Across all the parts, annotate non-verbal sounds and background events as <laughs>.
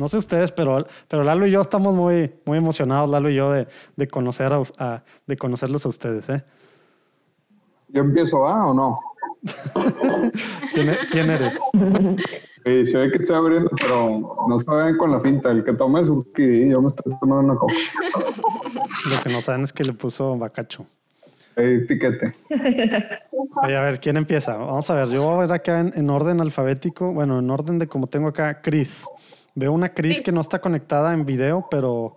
No sé ustedes, pero, pero Lalo y yo estamos muy, muy emocionados, Lalo y yo, de, de conocer a, de conocerlos a ustedes. ¿eh? ¿Yo empiezo A o no? <laughs> E-, ¿Quién, eres? Sí, <laughs> se ve que estoy abriendo, pero no saben con la finta. El que tome es y yo me estoy tomando una copa. Lo que no saben es que le puso bacacho. Sí, piquete. <laughs> Oye, a ver, ¿quién empieza? Vamos a ver, yo voy a ver acá en, en orden alfabético, bueno, en orden de como tengo acá, Chris. Veo una Cris que no está conectada en video, pero.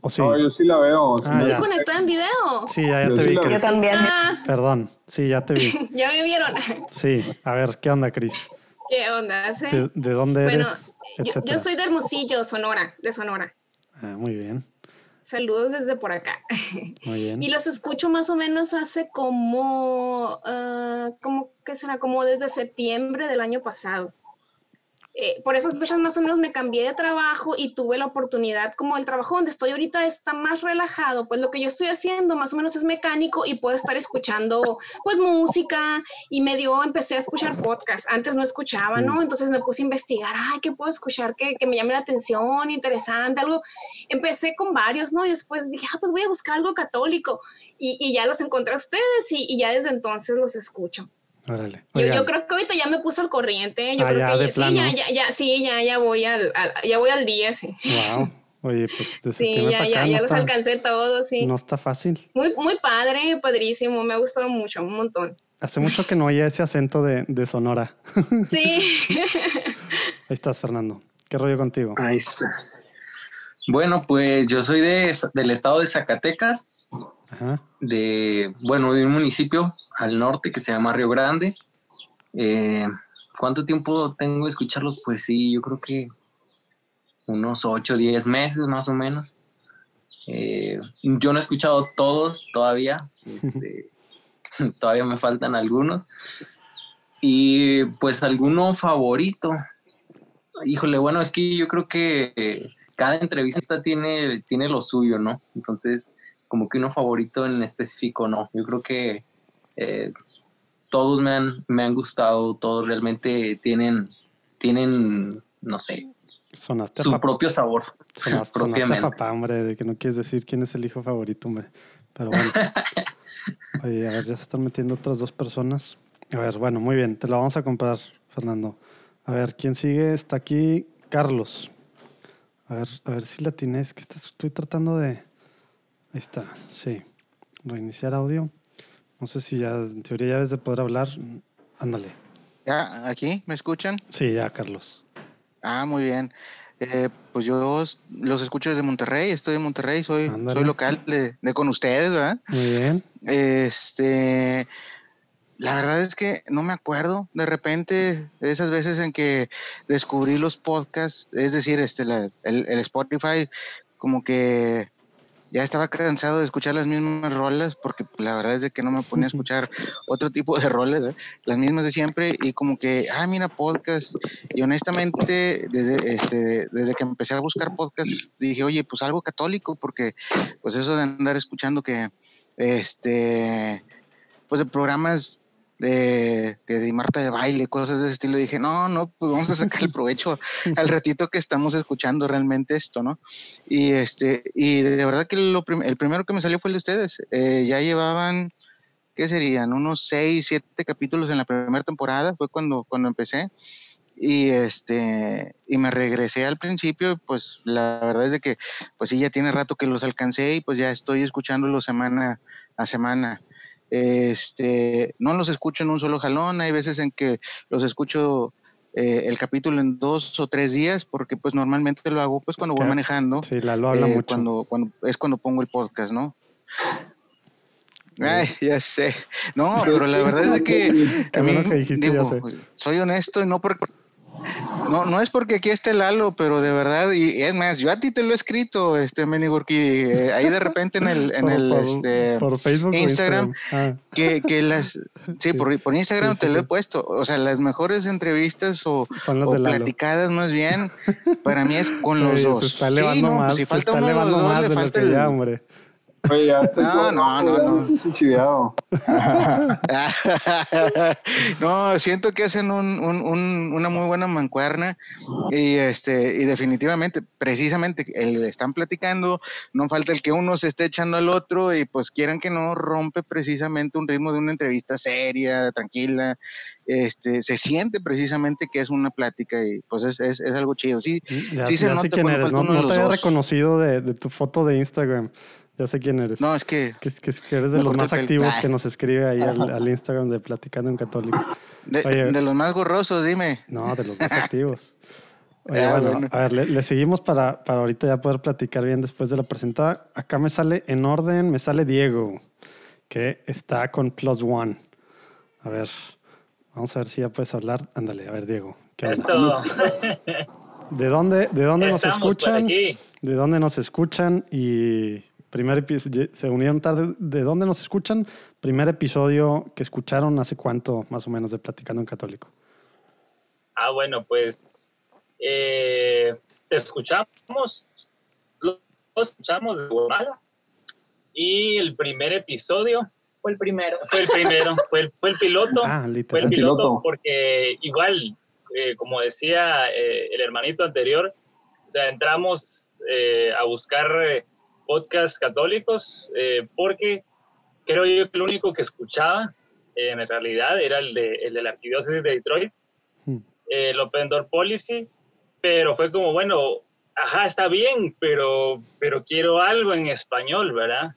¿o sí? No, yo sí la veo. Ah, ¿Está conectada en video? Sí, ya, ya te vi, Cris. Yo también. Ah. Perdón, sí, ya te vi. <laughs> ya me vieron. sí, a ver, ¿qué onda, Cris? ¿Qué onda? ¿Sí? ¿De, dónde eres? Yo, yo, soy de Hermosillo, Sonora, de Sonora. Ah, muy bien. Saludos desde por acá. Muy bien. Y los escucho más o menos hace como, uh, como, ¿qué será? Como desde septiembre del año pasado. Eh, por esas fechas más o menos me cambié de trabajo y tuve la oportunidad, como el trabajo donde estoy ahorita está más relajado, pues lo que yo estoy haciendo más o menos es mecánico y puedo estar escuchando pues música y me dio, empecé a escuchar podcast, antes no escuchaba, ¿no? Mm. Entonces me puse a investigar, ay, ¿qué puedo escuchar que, que me llame la atención, interesante, algo? Empecé con varios, ¿no? Y después dije, ah, pues voy a buscar algo católico y, y ya los encontré a ustedes y, y ya desde entonces los escucho. Órale. Yo, yo, creo que ahorita ya me puso al corriente. Yo ah, creo ya, que ya, sí, ya, ya, ya, sí, ya, ya voy al, ya voy al día, sí. Wow. Oye, pues de sí, ya, ya, ya los alcancé todos, sí. No está fácil. Muy, muy padre, padrísimo, me ha gustado mucho, un montón. Hace mucho que no oía ese acento de, de Sonora. <laughs> Sí. <laughs> Ahí estás, Fernando. ¿Qué rollo contigo? Ahí está. Bueno, pues yo soy de, del estado de Zacatecas, De, bueno, de un municipio al norte que se llama Río Grande. Eh, ¿Cuánto tiempo tengo de escucharlos? Pues sí, yo creo que unos 8 o 10 meses más o menos. Eh, yo no he escuchado todos todavía, este, <laughs> todavía me faltan algunos. Y pues alguno favorito. Híjole, bueno, es que yo creo que cada entrevista tiene, tiene lo suyo, ¿no? Entonces, como que uno favorito en específico, no. Yo creo que eh, todos me han, me han gustado, todos realmente tienen, tienen no sé, su propio sabor. Sonaste, sonaste papá, hombre, de que no quieres decir quién es el hijo favorito, hombre. Pero bueno. <laughs> Oye, a ver, ya se están metiendo otras dos personas. A ver, bueno, muy bien, te la vamos a comprar, Fernando. A ver, ¿quién sigue? Está aquí Carlos. A ver, a ver si la tienes, que estoy tratando de... Ahí está, sí. Reiniciar audio. No sé si ya, en teoría ya debes de poder hablar. Ándale. ¿Ya? ¿Aquí? ¿Me escuchan? Sí, ya, Carlos. Ah, muy bien. Eh, pues yo los escucho desde Monterrey, estoy en Monterrey, soy, soy local de, de, con ustedes, ¿verdad? Muy bien. Este, la verdad es que no me acuerdo. De repente, esas veces en que descubrí los podcasts, es decir, este, el, el, Spotify, como que ya estaba cansado de escuchar las mismas rolas, porque la verdad es de que no me ponía a <laughs> escuchar otro tipo de roles, ¿eh? las mismas de siempre, y como que, ah, mira, podcast. Y honestamente, desde, este, desde que empecé a buscar podcast, dije, oye, pues algo católico, porque pues eso de andar escuchando que, este, pues de programas de, de Marta de baile, cosas de ese estilo. Dije, no, no, pues vamos a sacar el <laughs> provecho al ratito que estamos escuchando realmente esto, ¿no? Y este, y de verdad que lo el primero que me salió fue el de ustedes. Eh, ya llevaban, ¿qué serían? Unos seis, siete capítulos en la primera temporada, fue cuando, cuando empecé. Y este, y me regresé al principio, pues la verdad es de que, pues sí, ya tiene rato que los alcancé y pues ya estoy escuchándolos semana a semana. Este, no los escucho en un solo jalón, hay veces en que los escucho eh, el capítulo en dos o tres días, porque pues normalmente lo hago pues cuando voy manejando. Sí, la lo habla eh, mucho. Cuando, cuando, es cuando pongo el podcast, ¿no? Ay, ya sé. No, pero la verdad es que, <laughs> a mí, que dijiste, digo, soy honesto y no por No, no es porque aquí esté Lalo, pero de verdad, y es más, yo a ti te lo he escrito, este Menigurki, eh, ahí de repente en el, en el este, por Facebook Instagram, ah. que, que, las, sí, Por, por, Instagram te lo he puesto, o sea, las mejores entrevistas o, Son las o platicadas más bien, <laughs> para mí es con los dos. Se está elevando pues más, si falta se está elevando más de lo que ya, hombre. Oye, ya no, no, no, no, <laughs> no, siento que hacen un, un, una muy buena mancuerna y este y definitivamente, precisamente, el, están platicando, no falta el que uno se esté echando al otro y pues quieran que no rompe precisamente un ritmo de una entrevista seria, tranquila, este, se siente precisamente que es una plática y pues es, es, es algo chido. Sí, mm, sí se nota quién eres. No, no te había reconocido de, de tu foto de Instagram. Ya sé quién eres. No, es que. Que, eres de los más activos que nos escribe ahí al, Instagram de Platicando en Católico. De, los más gorrosos, dime. No, de los más <laughs> activos. Oye, ah, bueno, a ver, le, seguimos para, para ahorita ya poder platicar bien después de la presentada. Acá me sale en orden, me sale Diego, que está con Plus One. A ver, vamos a ver si ya puedes hablar. Ándale, a ver, Diego. Eso. ¿De dónde, de dónde nos escuchan? ¿De dónde nos escuchan? Y Primer se unieron tarde. ¿De dónde nos escuchan? Primer episodio que escucharon hace cuánto, más o menos, de Platicando en Católico. Ah, bueno, pues eh, te escuchamos, lo escuchamos de Guatemala. Y el primer episodio fue el primero. Fue el primero, <laughs> fue el, fue el piloto. Ah, fue el piloto, porque igual, eh, como decía eh, el hermanito anterior, o sea, entramos a buscar podcasts católicos, eh, porque creo yo que el único que escuchaba en realidad era el de, el de la arquidiócesis de Detroit, hmm. el Open Door Policy, pero fue como, bueno, ajá, está bien, pero, pero quiero algo en español, ¿verdad?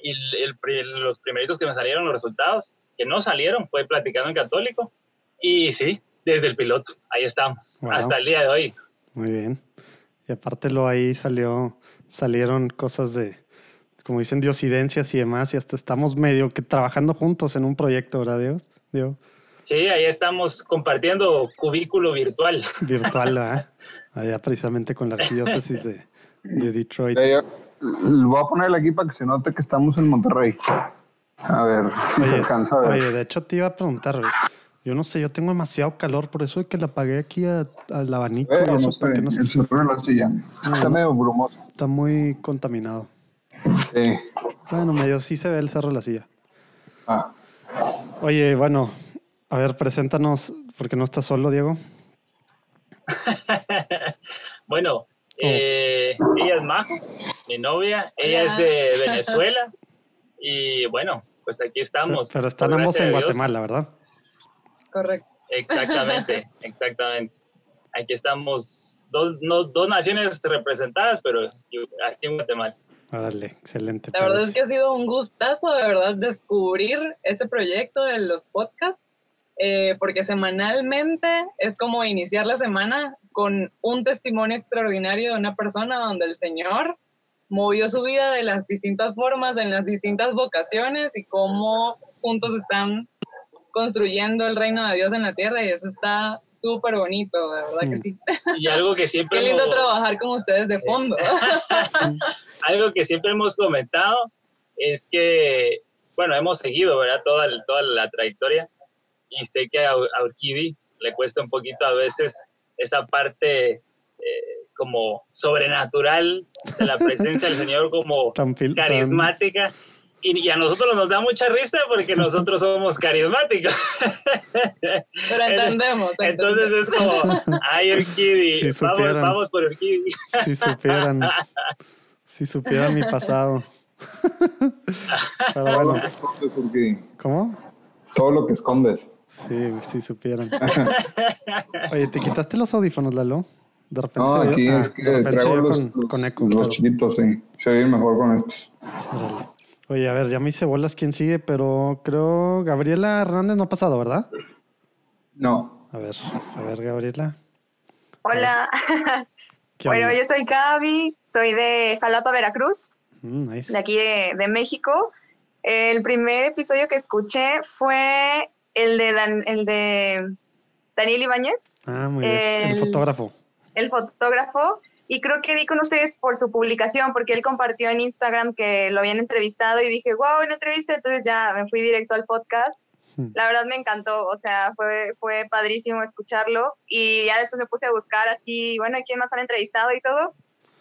Y el, los primeritos que me salieron los resultados, que no salieron, fue Platicando en Católico, y sí, desde el piloto, ahí estamos, hasta el día de hoy. Muy bien. Y aparte lo ahí salió salieron cosas de, como dicen, diosidencias y demás, y hasta estamos medio que trabajando juntos en un proyecto, ¿verdad, Dios? Dios. Sí, ahí estamos compartiendo cubículo virtual. Virtual, <laughs> ¿verdad? Allá precisamente con la arquidiócesis de, de Detroit. voy a poner aquí para que se note que estamos en Monterrey. A ver, oye, se alcanza a ver. Oye, de hecho te iba a preguntar, yo no sé, yo tengo demasiado calor, por eso es que la apagué aquí al abanico y eso para que no se... se la silla. Está medio brumoso. Está muy contaminado. Sí. Bueno, medio sí se ve el cerro de la silla. Ah. Oye, bueno, a ver, preséntanos, porque no estás solo, Diego. <laughs> bueno, oh. eh, ella es Majo, mi novia, ella es de <laughs> Venezuela y bueno, pues aquí estamos. Pero, están ambos en Guatemala, ¿verdad? Correcto. Exactamente, <laughs> exactamente. Aquí estamos dos, no, dos naciones representadas, pero aquí en Guatemala. Órale, excelente. La verdad es que ha sido un gustazo, de verdad, descubrir ese proyecto de los podcasts, eh, porque semanalmente es como iniciar la semana con un testimonio extraordinario de una persona donde el Señor movió su vida de las distintas formas, en las distintas vocaciones y cómo juntos están construyendo el reino de Dios en la tierra y eso está súper bonito, de verdad que mm. sí. Y algo que siempre... Qué lindo trabajar con ustedes de fondo. <laughs> algo que siempre hemos comentado es que, bueno, hemos seguido, ¿verdad? Toda, toda la trayectoria y sé que a, Urquidi le cuesta un poquito a veces esa parte eh, como sobrenatural de la presencia del <laughs> Señor como carismática. Y, a nosotros nos da mucha risa porque nosotros somos carismáticos. Pero entendemos. Entonces es como, ay, Urquidi, vamos, vamos por Urquidi. Si supieran, si supieran mi pasado. Pero bueno. ¿Cómo? Todo lo que escondes. Sí, si supieran. Oye, ¿te quitaste los audífonos, Lalo? De repente no, aquí es que traigo los, con, con eco. Los chiquitos, sí. Se oye mejor con estos. Oye, a ver, ya me hice bolas quién sigue, pero creo Gabriela Hernández no ha pasado, ¿verdad? No. A ver, a ver, Gabriela. Hola. <laughs> bueno, yo soy Gaby, soy de Jalapa, Veracruz, mm, de aquí de, México. El primer episodio que escuché fue el de, el de Daniel Ibáñez. Ah, muy bien. El, fotógrafo. El fotógrafo. Y creo que vi con ustedes por su publicación, porque él compartió en Instagram que lo habían entrevistado y dije, wow, una entrevista. Entonces ya me fui directo al podcast. Hmm. La verdad me encantó, o sea, fue, fue padrísimo escucharlo. Y ya después me puse a buscar así, bueno, ¿quién más han entrevistado y todo?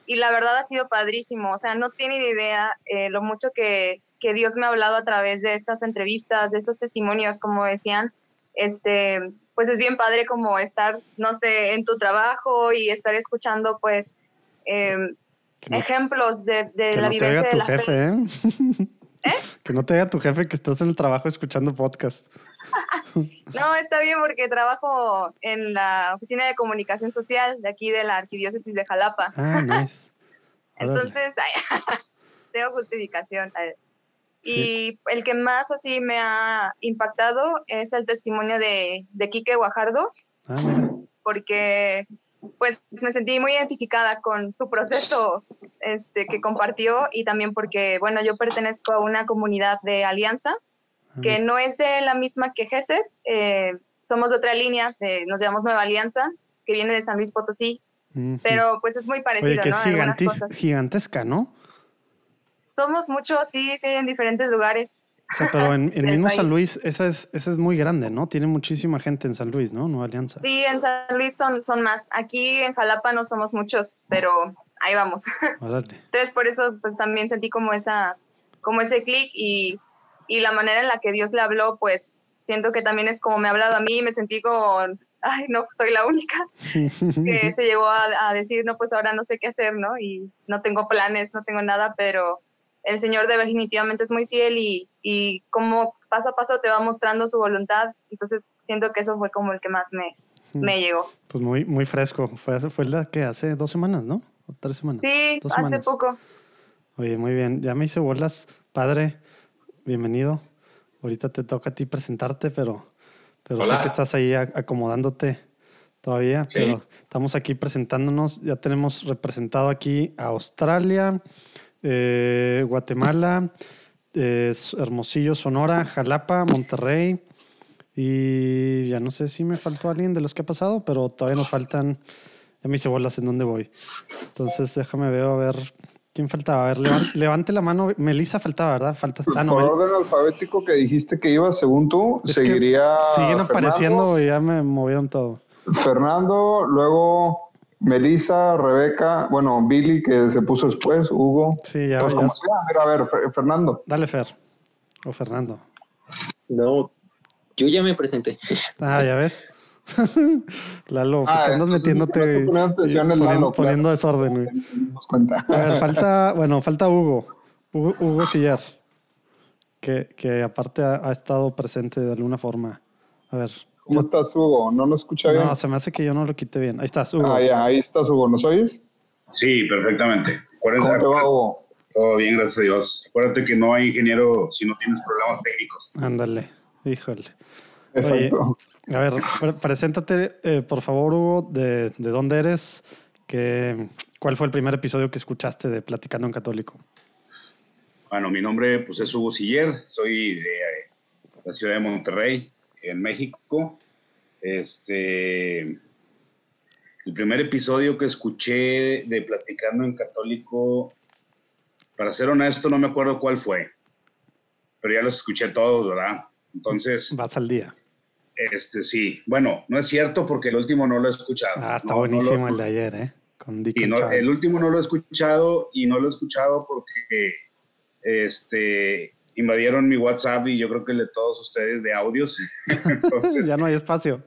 Y la verdad ha sido padrísimo, o sea, no tienen idea eh, lo mucho que, que Dios me ha hablado a través de estas entrevistas, de estos testimonios, como decían, este, pues es bien padre como estar, no sé, en tu trabajo y estar escuchando, pues, em, ejemplos de, de la vivencia de la jefe, ¿eh? ¿Eh? <laughs> Que no te diga tu jefe que estás en el trabajo escuchando podcast. <laughs> no, está bien porque trabajo en la oficina de comunicación social de aquí de la arquidiócesis de Jalapa. Ah, nice. <laughs> Entonces, tengo justificación. Y el que más así me ha impactado es el testimonio de, de Quique Guajardo. Ah, mira. Porque pues me sentí muy identificada con su proceso este, que compartió y también porque, bueno, yo pertenezco a una comunidad de alianza ah, que no es de la misma que GESED, eh, somos de otra línea, nos llamamos Nueva Alianza, que viene de San Luis Potosí, pero pues es muy parecido. Oye, que es gigantesca, ¿no? Somos muchos, sí, sí, en diferentes lugares. O sea, pero en, <laughs> el mismo San Luis, esa es, esa es muy grande, ¿no? Tiene muchísima gente en San Luis, ¿no? Nueva Alianza. Sí, en San Luis son, son más. Aquí en Jalapa no somos muchos, pero ahí vamos. <laughs> Entonces, por eso, pues también sentí como esa, como ese clic y, y la manera en la que Dios le habló, pues siento que también es como me ha hablado a mí, me sentí con, ay, no, soy la única, que <laughs> se llegó a, a, decir, no, pues ahora no sé qué hacer, ¿no? Y no tengo planes, no tengo nada, pero el Señor definitivamente es muy fiel y, y como paso a paso te va mostrando su voluntad. Entonces siento que eso fue como el que más me, me llegó. Pues muy, muy fresco. Fue, fue la que hace dos semanas, ¿no? ¿O tres semanas. Sí, hace poco. Oye, muy bien. Ya me hice bolas. Padre, bienvenido. Ahorita te toca a ti presentarte, pero, pero sé que estás ahí acomodándote todavía. Pero estamos aquí presentándonos. Ya tenemos representado aquí a Australia, eh, Guatemala, Hermosillo, Sonora, Jalapa, Monterrey. Y ya no sé si me faltó alguien de los que ha pasado, pero todavía nos faltan. Ya me hice bolas en dónde voy. Entonces déjame ver a ver quién faltaba. A ver, levante, la mano. Melissa faltaba, ¿verdad? Falta. Ah, Por orden alfabético que dijiste que iba, según tú, seguiría. siguen apareciendo y ya me movieron todo. Fernando, luego Melissa, Rebeca, bueno, Billy que se puso después, Hugo. Sí, ya, ya. A ver, a ver, Fernando. Dale, Fer. O Fernando. No, yo ya me presenté. Ah, ya ves. <laughs> Lalo, ah, andas metiéndote poniendo, poniendo, desorden, A ver, falta, bueno, falta Hugo. Hugo, Hugo Sillar. Que, que aparte ha estado presente de alguna forma. A ver, ¿Cómo estás, Hugo? ¿No lo escucha bien? No, se me hace que yo no lo quité bien. Ahí estás, Hugo. Ah, ya, ahí estás, Hugo. ¿Nos oyes? Sí, perfectamente. ¿Cómo te va, Hugo? Todo bien, gracias a Dios. Acuérdate que no hay ingeniero si no tienes problemas técnicos. Ándale, híjole. Exacto. a ver, preséntate, eh, por favor, Hugo, de, de dónde eres, que, cuál fue el primer episodio que escuchaste de Platicando en Católico. Bueno, mi nombre pues, es Hugo Siller, soy de eh, la ciudad de Monterrey, en México. Este, el primer episodio que escuché de Platicando en Católico, para ser honesto, no me acuerdo cuál fue, pero ya los escuché todos, ¿verdad? Entonces. Vas al día. Este, sí. Bueno, no es cierto porque el último no lo he escuchado. Ah, está buenísimo el de ayer, ¿eh? Con el último no lo he escuchado y no lo he escuchado porque este, invadieron mi WhatsApp y yo creo que el de todos ustedes de audios. <laughs> ya no hay espacio.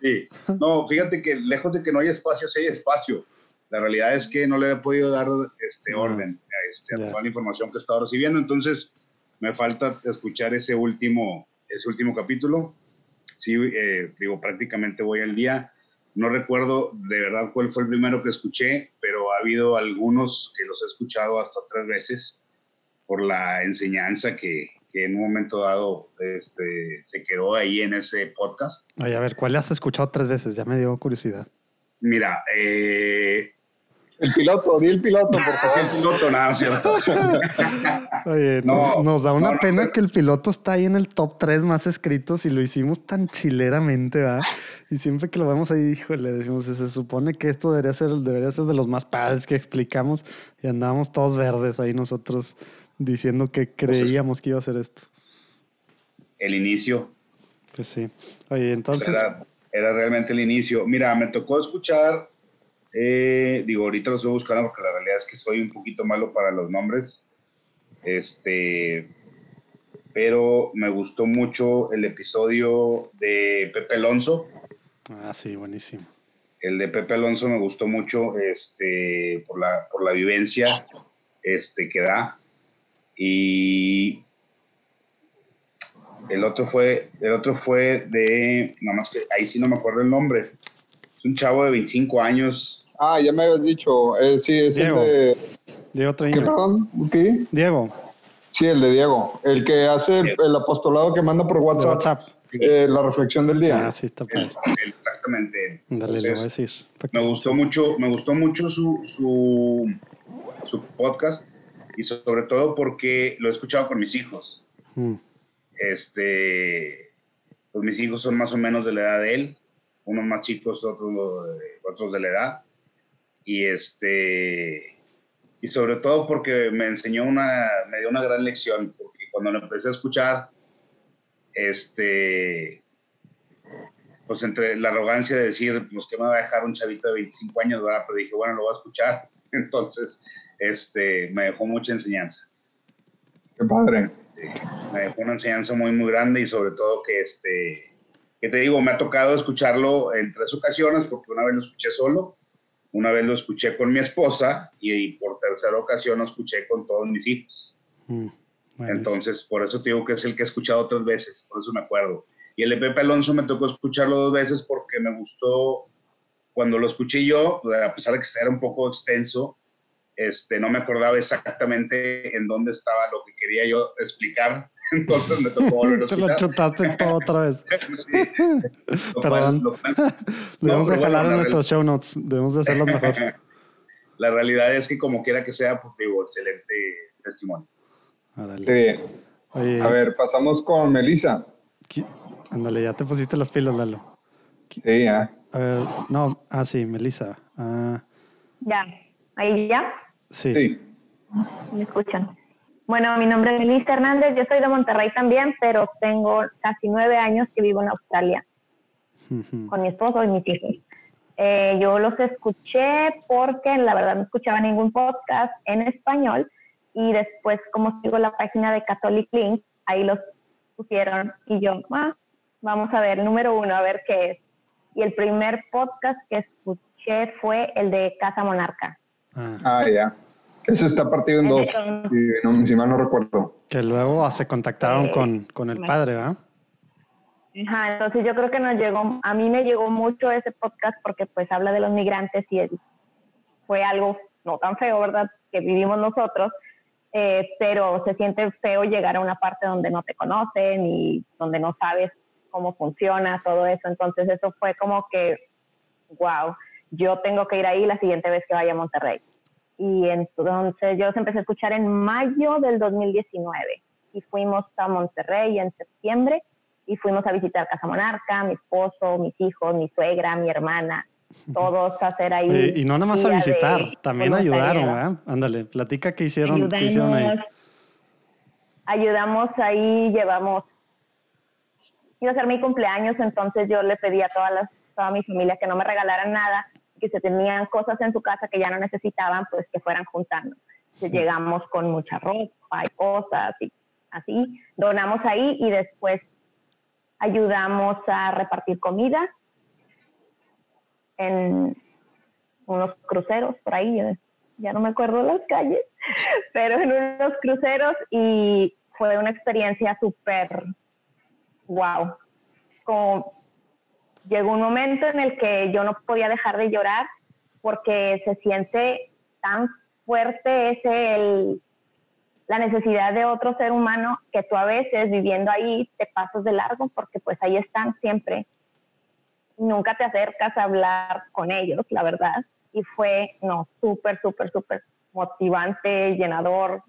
Sí. No, fíjate que lejos de que no hay espacio, sí hay espacio. La realidad es que no le he podido dar este orden este, a toda la información que he estado recibiendo. Entonces, me falta escuchar ese último, ese último capítulo. Sí, eh, digo, prácticamente voy al día. No recuerdo de verdad cuál fue el primero que escuché, pero ha habido algunos que los he escuchado hasta tres veces por la enseñanza que, que en un momento dado este, se quedó ahí en ese podcast. Ay, a ver, ¿cuál has escuchado tres veces? Ya me dio curiosidad. Mira, eh, El piloto, di el piloto, por favor. El piloto, nada, ¿cierto? <laughs> Oye, <laughs> nos, da una pena que el piloto está ahí en el top 3 más escritos y lo hicimos tan chileramente, ¿verdad? Y siempre que lo vemos ahí, híjole, decimos, se supone que esto debería ser, debería ser de los más padres que explicamos y andábamos todos verdes ahí nosotros diciendo que creíamos que iba a ser esto. El inicio. Pues sí. Oye, entonces... era realmente el inicio. Mira, me tocó escuchar eh, digo, ahorita lo estoy buscando porque la realidad es que soy un poquito malo para los nombres. Este, pero me gustó mucho el episodio de Pepe Alonso. Ah, sí, buenísimo. El de Pepe Alonso me gustó mucho este, por, la, por la vivencia este, que da. Y el otro fue, el otro fue de, nada más que ahí sí no me acuerdo el nombre. Es un chavo de 25 años Ah, ya me habías dicho. Eh, sí, es el de. Diego ¿Qué, perdón? ¿Qué? Diego. Sí, el de Diego. El que hace el apostolado que manda por WhatsApp. Eh, la reflexión del día. Ah, sí, está bien. Exactamente. Dale, le voy a decir. Me gustó mucho, me gustó mucho su, su, su, podcast y sobre todo porque lo he escuchado con mis hijos. Mm. Este, pues mis hijos son más o menos de la edad de él, unos más chicos, otros, otros de la edad y este y sobre todo porque me enseñó una me dio una gran lección porque cuando lo empecé a escuchar este pues entre la arrogancia de decir pues que me va a dejar un chavito de 25 años ¿verdad? pero dije bueno lo voy a escuchar <laughs> entonces este me dejó mucha enseñanza qué padre me dejó una enseñanza muy muy grande y sobre todo que este que te digo me ha tocado escucharlo en tres ocasiones porque una vez lo escuché solo una vez lo escuché con mi esposa y, por tercera ocasión lo escuché con todos mis hijos. Mm, Entonces, por eso te digo que es el que he escuchado otras veces, por eso me acuerdo. Y el de Pepe Alonso me tocó escucharlo dos veces porque me gustó cuando lo escuché yo, a pesar de que era un poco extenso, este, no me acordaba exactamente en dónde estaba lo que quería yo explicar, <laughs> entonces me tocó volver a Te lo chutaste todo otra vez. <laughs> <laughs> Perdón. Debemos de jalar en nuestros show notes, debemos de hacerlo mejor. La realidad es que como quiera que sea, pues digo, excelente testimonio. Sí. A ver, pasamos con Melissa. Ándale, ya te pusiste las pilas, Lalo. Sí, ya. A ver, no, ah, sí, Melissa. Ah. Ya, ahí ya. Sí. ¿Me escuchan? Bueno, mi nombre es Melissa Hernández, yo soy de Monterrey también, pero tengo casi nueve años que vivo en Australia con mi esposo y mis hijos. Eh, yo los escuché porque la verdad no escuchaba ningún podcast en español y después como sigo la página de Catholic Link, ahí los pusieron y yo, ah, vamos a ver, número uno, a ver qué es. Y el primer podcast que escuché fue el de Casa Monarca. Ah, ya. Ese está partido en dos, si, mal no recuerdo. Que luego se contactaron con, con, el padre, ¿verdad? Ajá, entonces yo creo que nos llegó, a mí me llegó mucho ese podcast porque pues habla de los migrantes y fue algo no tan feo, ¿verdad? Que vivimos nosotros, eh, pero se siente feo llegar a una parte donde no te conocen y donde no sabes cómo funciona todo eso. Entonces eso fue como que, wow, yo tengo que ir ahí la siguiente vez que vaya a Monterrey. Y entonces yo los empecé a escuchar en mayo del 2019 y fuimos a Monterrey en septiembre y fuimos a visitar Casa Monarca, mi esposo, mis hijos, mi suegra, mi hermana, todos a hacer ahí. y no nada más a visitar, también ayudaron, ¿verdad? Ándale, platica qué hicieron, qué hicieron ahí. Ayudamos ahí, llevamos, iba a ser mi cumpleaños, entonces yo le pedí a todas las, toda mi familia que no me regalaran nada que se tenían cosas en su casa que ya no necesitaban, pues que fueran juntando. llegamos con mucha ropa y cosas y así, donamos ahí y después ayudamos a repartir comida en unos cruceros por ahí, ya no me acuerdo las calles, <laughs> pero en unos cruceros y fue una experiencia súper wow. Como llegó un momento en el que yo no podía dejar de llorar porque se siente tan fuerte ese el, la necesidad de otro ser humano que tú a veces viviendo ahí te pasas de largo porque pues ahí están siempre. Nunca te acercas a hablar con ellos, la verdad. y fue, no, súper, súper, súper motivante, llenador.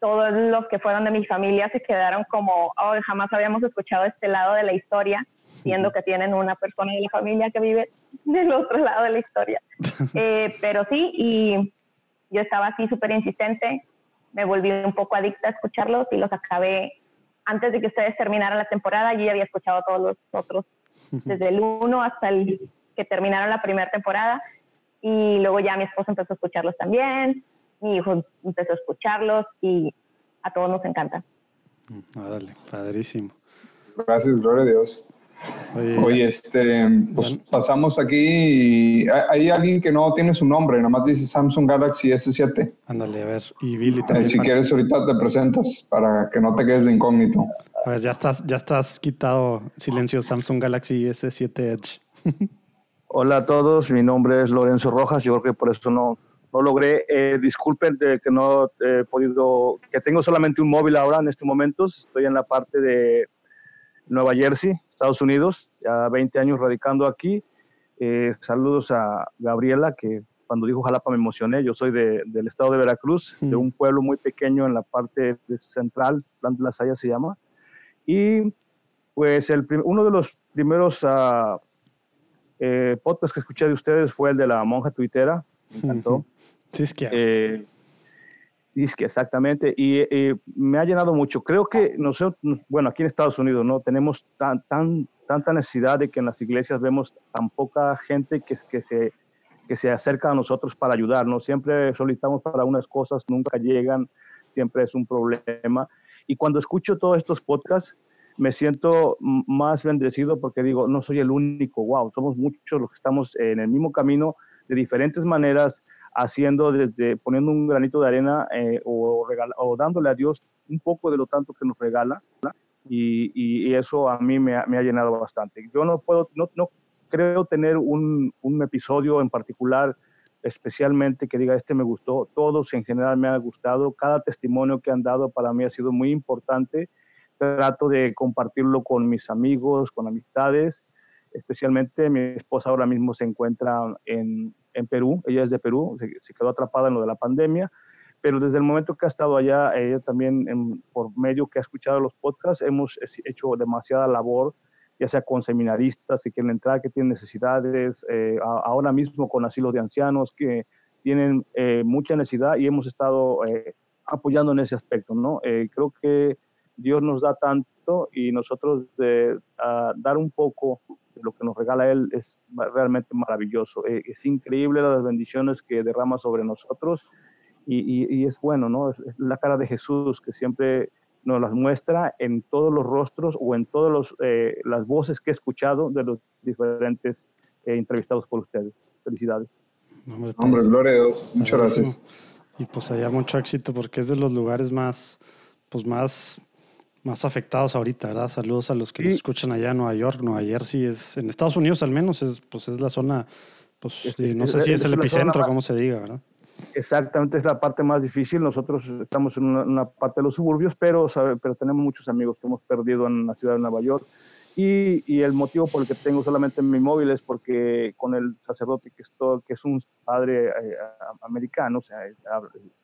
Todos los que fueron de mi familia se quedaron como, oh, jamás habíamos escuchado este lado de la historia, siendo que tienen una persona de la familia que vive del otro lado de la historia. <laughs> Eh, pero sí, y yo estaba así súper insistente, me volví un poco adicta a escucharlos y los acabé antes de que ustedes terminaran la temporada, yo ya había escuchado todos los otros, desde el 1 hasta el que terminaron la primera temporada. Y luego ya mi esposo empezó a escucharlos también, mi hijo empezó a escucharlos y a todos nos encanta. Mm, órale, padrísimo. Gracias, gloria a Dios. Oye, este, pues pasamos aquí y hay alguien que no tiene su nombre, nada más dice Samsung Galaxy S7. Ándale, a ver, y Billy también. si quieres ahorita te presentas para que no te quedes de incógnito. A ver, ya estás, ya estás quitado silencio Samsung Galaxy S7 Edge. <laughs> Hola a todos, mi nombre es Lorenzo Rojas, yo creo que por eso no, no logré. Eh, disculpen de que no he podido, que tengo solamente un móvil ahora en estos momentos, estoy en la parte de Nueva Jersey, Estados Unidos, ya 20 años radicando aquí. Eh, saludos a Gabriela, que cuando dijo Jalapa me emocioné. Yo soy de, del estado de Veracruz, de un pueblo muy pequeño en la parte central, Plan de las Hayas se llama. Y pues el, uno de los primeros uh, eh, podcasts que escuché de ustedes fue el de la monja tuitera. Me encantó. Sí, es que. Eh, Sí, es que exactamente. Y me ha llenado mucho. Creo que nosotros, bueno, aquí en Estados Unidos, ¿no? Tenemos tan, tan, tanta necesidad de que en las iglesias vemos tan poca gente que, que, se, que se acerca a nosotros para ayudarnos. Siempre solicitamos para unas cosas, nunca llegan, siempre es un problema. Y cuando escucho todos estos podcasts, me siento más bendecido porque digo, no soy el único, wow, somos muchos los que estamos en el mismo camino de diferentes maneras haciendo desde poniendo un granito de arena eh, o, o, dándole a Dios un poco de lo tanto que nos regala y, y, eso a mí me ha, me ha, llenado bastante. Yo no puedo, no, no creo tener un, un, episodio en particular especialmente que diga este me gustó, todos en general me han gustado, cada testimonio que han dado para mí ha sido muy importante, trato de compartirlo con mis amigos, con amistades, especialmente mi esposa ahora mismo se encuentra en, en Perú, ella es de Perú, se, quedó atrapada en lo de la pandemia, pero desde el momento que ha estado allá, ella también por medio que ha escuchado los podcasts, hemos hecho demasiada labor, ya sea con seminaristas que quieren entrar, que tienen necesidades, eh, ahora mismo con asilos de ancianos que tienen eh, mucha necesidad y hemos estado eh, apoyando en ese aspecto, ¿no? creo que Dios nos da tanto y nosotros de, dar un poco lo que nos regala Él es realmente maravilloso. Eh, es increíble las bendiciones que derrama sobre nosotros y, es bueno, ¿no? Es, la cara de Jesús que siempre nos las muestra en todos los rostros o en todas eh, las voces que he escuchado de los diferentes eh, entrevistados por ustedes. Felicidades. Hombre, gloria a Dios. Muchas gracias. Y pues allá mucho éxito porque es de los lugares más, pues más más afectados ahorita, ¿verdad? Saludos a los que nos escuchan allá en Nueva York, Nueva Jersey, es, en Estados Unidos al menos, es, pues es la zona, pues no sé si es, el epicentro, como se diga, ¿verdad? Exactamente, es la parte más difícil. Nosotros estamos en una, parte de los suburbios, pero, pero tenemos muchos amigos que hemos perdido en la ciudad de Nueva York. Y, el motivo por el que tengo solamente mi móvil es porque con el sacerdote que es, que es un padre eh, americano, o sea,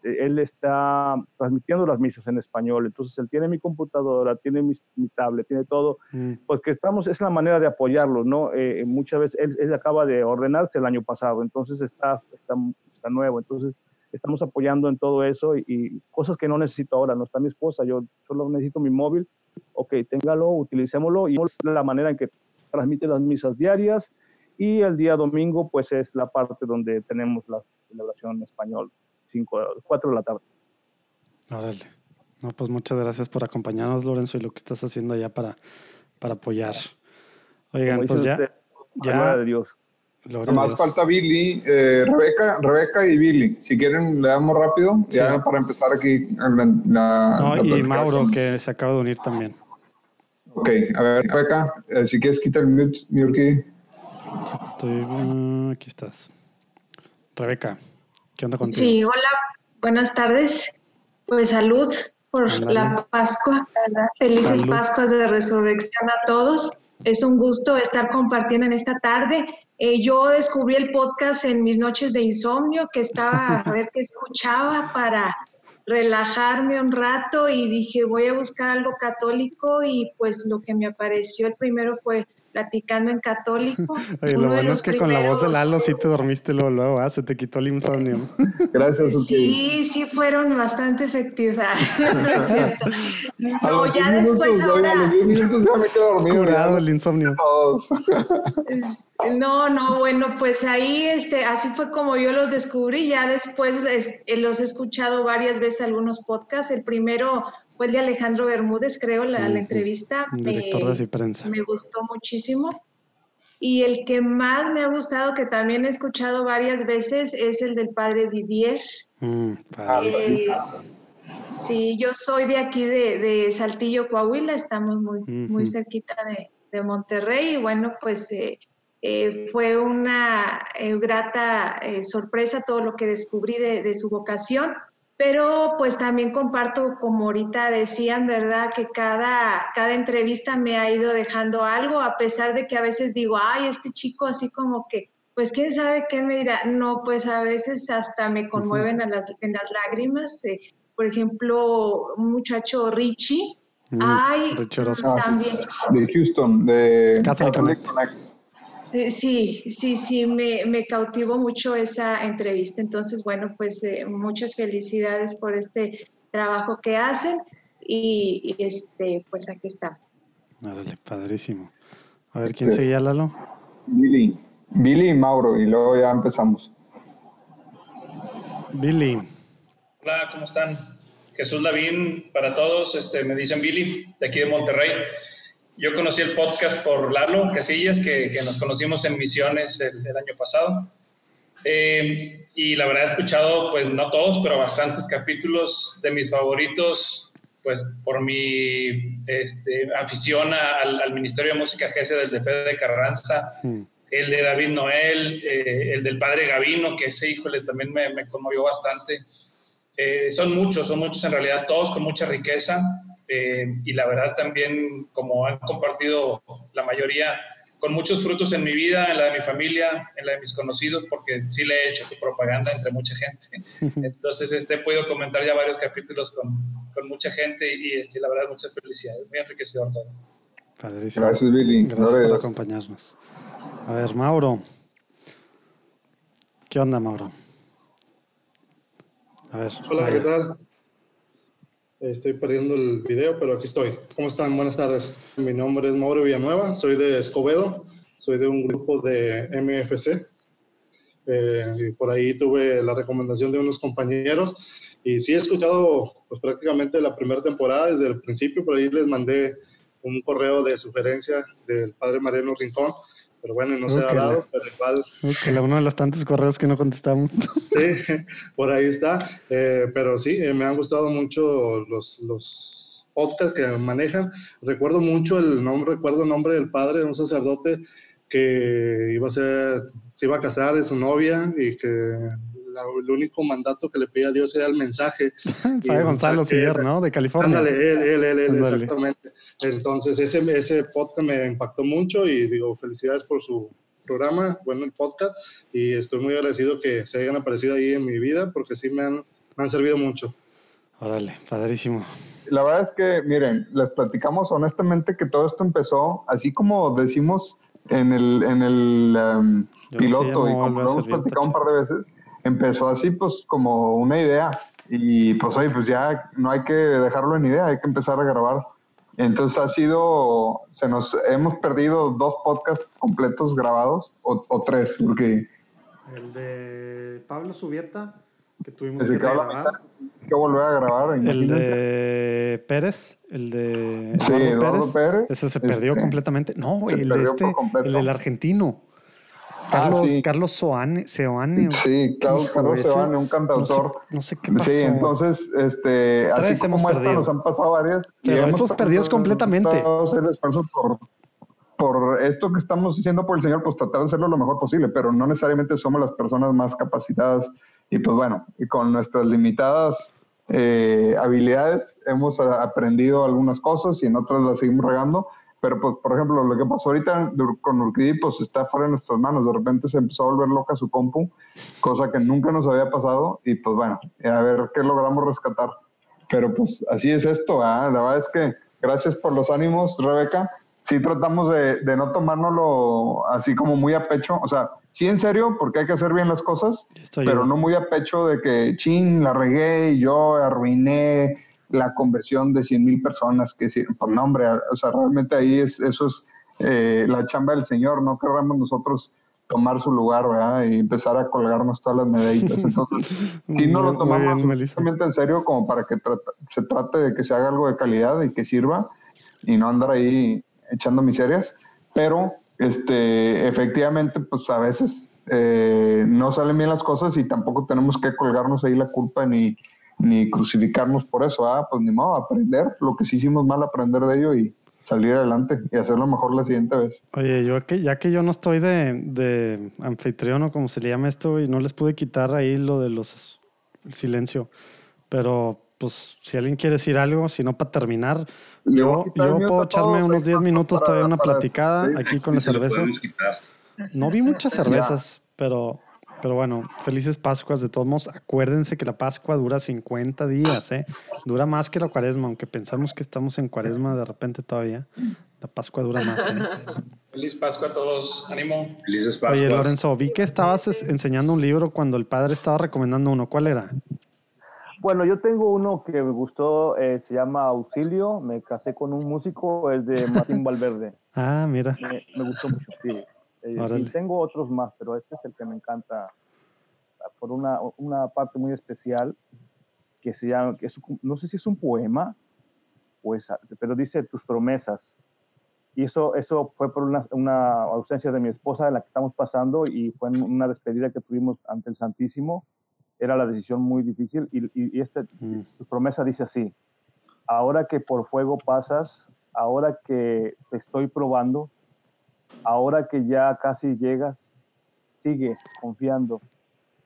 él está transmitiendo las misas en español, entonces él tiene mi computadora, tiene mi, tablet, tiene todo, mm. pues que estamos, es la manera de apoyarlo, ¿no? Eh, muchas veces él, él, acaba de ordenarse el año pasado, entonces está, está, está nuevo, entonces estamos apoyando en todo eso y, y, cosas que no necesito ahora, no está mi esposa, yo solo necesito mi móvil ok, téngalo, utilicémoslo y la manera en que transmite las misas diarias y el día domingo pues es la parte donde tenemos la celebración en español, 4 de la tarde. Órale. No, pues muchas gracias por acompañarnos, Lorenzo, y lo que estás haciendo allá para, para apoyar. Oigan, pues ya. ya de Dios. Más falta Billy, eh, Rebeca, Rebeca y Billy. Si quieren, le damos rápido, ya para empezar aquí. no, y Mauro, que se acaba de unir también. Ok, a ver, Rebeca, eh, si quieres, quita el mute, uh, aquí estás. Rebeca, ¿qué onda contigo? Sí, hola, buenas tardes. Pues salud por la Pascua, Felices Pascuas de Resurrección a todos. Es un gusto estar compartiendo en esta tarde Eh, yo descubrí el podcast en mis noches de insomnio, que estaba a <laughs> ver qué escuchaba para relajarme un rato y dije, voy a buscar algo católico y pues lo que me apareció el primero fue platicando en católico. <laughs> Oye, lo bueno es que con la voz de Lalo sí te dormiste luego, luego ¿ah? se te quitó el insomnio. <laughs> Gracias. Sí, sí fueron bastante efectivas. <laughs> no, ya después ahora... A los minutos ya me quedo dormido. Curado el insomnio. No, no, bueno, pues ahí este, así fue como yo los descubrí. Ya después eh, los he escuchado varias veces algunos podcasts. El primero fue el de Alejandro Bermúdez, creo, la, entrevista. Director de prensa. Me gustó muchísimo. Y el que más me ha gustado, que también he escuchado varias veces, es el del padre Didier. Mm, eh, sí, yo soy de aquí, de, Saltillo, Coahuila, estamos muy, muy cerquita de, Monterrey. Y bueno, pues eh, eh, fue una grata sorpresa todo lo que descubrí de, de su vocación pero pues también comparto, como ahorita decían, ¿verdad? Que cada, cada entrevista me ha ido dejando algo, a pesar de que a veces digo, ay, este chico así como que, pues quién sabe qué me dirá. No, pues a veces hasta me conmueven a las, en las lágrimas. Eh, por ejemplo, un muchacho Richie, mm, ay, también. De Houston, de Catholic eh, sí, sí, sí, me, me, cautivó mucho esa entrevista. Entonces, bueno, pues eh, muchas felicidades por este trabajo que hacen y, este, pues aquí está. Órale, padrísimo. A ver, ¿quién seguía, Lalo? Billy. Billy y Mauro, y luego ya empezamos. Billy. Hola, ¿cómo están? Jesús Lavín para todos, este, me dicen Billy, de aquí de Monterrey. Yo conocí el podcast por Lalo Casillas, que, que nos conocimos en Misiones el, año pasado. Eh, y la verdad he escuchado, pues no todos, pero bastantes capítulos de mis favoritos, pues por mi este, afición al, al, Ministerio de Música GESE del de Fede de Carranza, hmm. el de David Noel, eh, el del padre Gavino, que ese híjole también me, me conmovió bastante. Eh, son muchos, son muchos en realidad, todos con mucha riqueza. Eh, y la verdad también, como han compartido la mayoría, con muchos frutos en mi vida, en la de mi familia, en la de mis conocidos, porque sí le he hecho propaganda entre mucha gente. <laughs> Entonces, este, he podido comentar ya varios capítulos con, con mucha gente y este, la verdad, muchas felicidades. Muy enriquecedor todo. Padrísimo. Gracias, Billy. Gracias por acompañarnos. A ver, Mauro. ¿Qué onda, Mauro? A ver. Hola, ¿qué tal? Estoy perdiendo el video, pero aquí estoy. ¿Cómo están? Buenas tardes. Mi nombre es Mauro Villanueva, soy de Escobedo, soy de un grupo de MFC. Eh, por ahí tuve la recomendación de unos compañeros y sí he escuchado pues, prácticamente la primera temporada desde el principio, por ahí les mandé un correo de sugerencia del padre Mariano Rincón pero bueno, no se ha hablado, pero igual. Que uno de los tantos correos que no contestamos. <laughs> Sí, por ahí está. Eh, pero sí, eh, me han gustado mucho los, los podcasts que manejan. Recuerdo mucho el nombre, recuerdo el nombre del padre de un sacerdote que iba a ser, se iba a casar de su novia y que el único mandato que le pedía a Dios era el mensaje. <laughs> Padre Gonzalo Siller, ¿no? De California. Ándale, él, él, él, exactamente. Entonces, ese, ese podcast me impactó mucho y digo, felicidades por su programa, bueno, el podcast, y estoy muy agradecido que se hayan aparecido ahí en mi vida porque sí me han, me han servido mucho. Órale, padrísimo. La verdad es que, miren, les platicamos honestamente que todo esto empezó, así como decimos en el, en el um, piloto y como lo hemos platicado un par de veces, empezó así pues como una idea y pues oye, pues ya no hay que dejarlo en idea, hay que empezar a grabar entonces ha sido, se nos hemos perdido dos podcasts completos grabados o, tres, porque... El de Pablo Subieta, que tuvimos que, grabar. que volver a grabar. El de Pérez, el de sí, Eduardo Pérez, Ese se perdió este, completamente. No, el de este, el del argentino. Carlos, ah, Carlos Soane, Seoane. Sí, Carlos, Carlos Seoane, un cantautor. No sé, qué pasó. Sí, entonces, este, así como esta, nos han pasado varias. Pero estos perdidos completamente. Por, por esto que estamos haciendo por el Señor, pues tratar de hacerlo lo mejor posible, pero no necesariamente somos las personas más capacitadas. Y pues bueno, y con nuestras limitadas eh, habilidades hemos aprendido algunas cosas y en otras las seguimos regando pero pues, por ejemplo, lo que pasó ahorita con Urquidi, pues está fuera de nuestras manos. De repente se empezó a volver loca su compu, cosa que nunca nos había pasado. Y pues bueno, a ver qué logramos rescatar. Pero pues así es esto. ¿ah? La verdad es que gracias por los ánimos, Rebeca. Sí tratamos de, de no tomárnoslo así como muy a pecho. O sea, sí en serio, porque hay que hacer bien las cosas, pero no muy a pecho de que, chin, la regué y yo arruiné la conversión de 100 mil personas, que pues no, hombre, o sea, realmente ahí es, eso es eh, la chamba del Señor, no querramos nosotros tomar su lugar, ¿verdad? Y empezar a colgarnos todas las medallitas. Entonces, <laughs> si no lo tomamos suficientemente en serio como para que se trate de que se haga algo de calidad y que sirva y no andar ahí echando miserias, pero este, efectivamente, pues a veces eh, no salen bien las cosas y tampoco tenemos que colgarnos ahí la culpa ni, ni crucificarnos por eso, ah, pues ni modo, aprender lo que sí hicimos mal, aprender de ello y salir adelante y hacerlo mejor la siguiente vez. Oye, yo que ya que yo no estoy de, de anfitrión o como se le llama esto, y no les pude quitar ahí lo de los el silencio, pero pues si alguien quiere decir algo, si no para terminar, yo, yo puedo echarme unos 10 minutos todavía una platicada aquí con las cervezas. No vi muchas cervezas, pero pero bueno, felices Pascuas de todos modos. Acuérdense que la Pascua dura 50 días, ¿eh? Dura más que la cuaresma, aunque pensamos que estamos en cuaresma de repente todavía. La Pascua dura más, ¿eh? Feliz Pascua a todos. Ánimo. Felices Pascuas. Oye, Lorenzo, vi que estabas enseñando un libro cuando el padre estaba recomendando uno. ¿Cuál era? Bueno, yo tengo uno que me gustó, eh, se llama Auxilio. Me casé con un músico, es de Martín Valverde. ah, mira. Me, gustó mucho, sí. Eh, y tengo otros más, pero ese es el que me encanta por una, una parte muy especial que se llama, que no sé si es un poema, pues, pero dice tus promesas. Y eso, eso fue por una, una, ausencia de mi esposa de la que estamos pasando y fue una despedida que tuvimos ante el Santísimo. Era la decisión muy difícil y, y, este, mm. tu promesa dice así, ahora que por fuego pasas, ahora que te estoy probando, ahora que ya casi llegas, sigue confiando,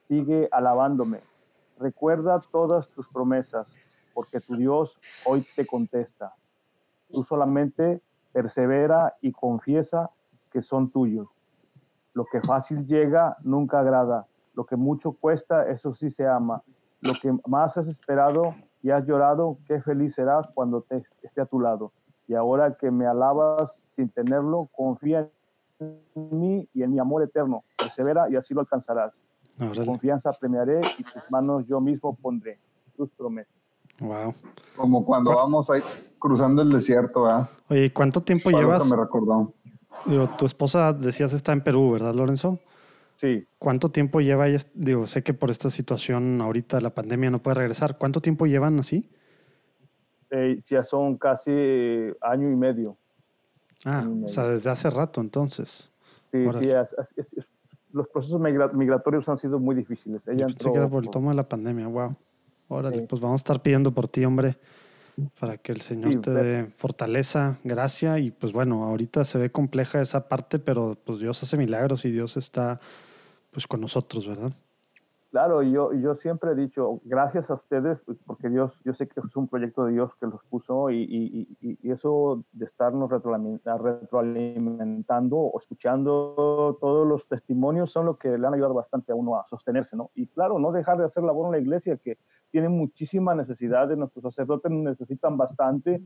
sigue alabándome. Recuerda todas tus promesas, porque tu Dios hoy te contesta. Tú solamente persevera y confiesa que son tuyos. Lo que fácil llega nunca agrada. Lo que mucho cuesta, eso sí se ama. Lo que más has esperado y has llorado, qué feliz serás cuando te, esté a tu lado. Y ahora que me alabas sin tenerlo, confía mí y en mi amor eterno. Persevera y así lo alcanzarás. Tu confianza premiaré y tus manos yo mismo pondré. Tus promesas. Wow. Como cuando vamos ahí cruzando el desierto, ¿ah? Oye, ¿cuánto tiempo llevas? me recordó. Digo, tu esposa decías está en Perú, ¿verdad, Lorenzo? Sí. ¿Cuánto tiempo lleva ella? Digo, sé que por esta situación ahorita la pandemia no puede regresar. ¿Cuánto tiempo llevan así? Eh, ya son casi año y medio. Ah, o sea, desde hace rato entonces. Sí, sí los procesos migratorios han sido muy difíciles. Ella pensé que era por el tomo de la pandemia, wow. Órale, pues vamos a estar pidiendo por ti, hombre, para que el Señor te dé fortaleza, gracia y pues bueno, ahorita se ve compleja esa parte, pero pues Dios hace milagros y Dios está pues con nosotros, ¿verdad? Claro, yo, yo siempre he dicho, gracias a ustedes, porque Dios, yo sé que es un proyecto de Dios que los puso y, y, y eso de estarnos retroalimentando o escuchando todos los testimonios son lo que le han ayudado bastante a uno a sostenerse, ¿no? Y claro, no dejar de hacer labor en la iglesia, que tiene muchísimas necesidades, nuestros sacerdotes necesitan bastante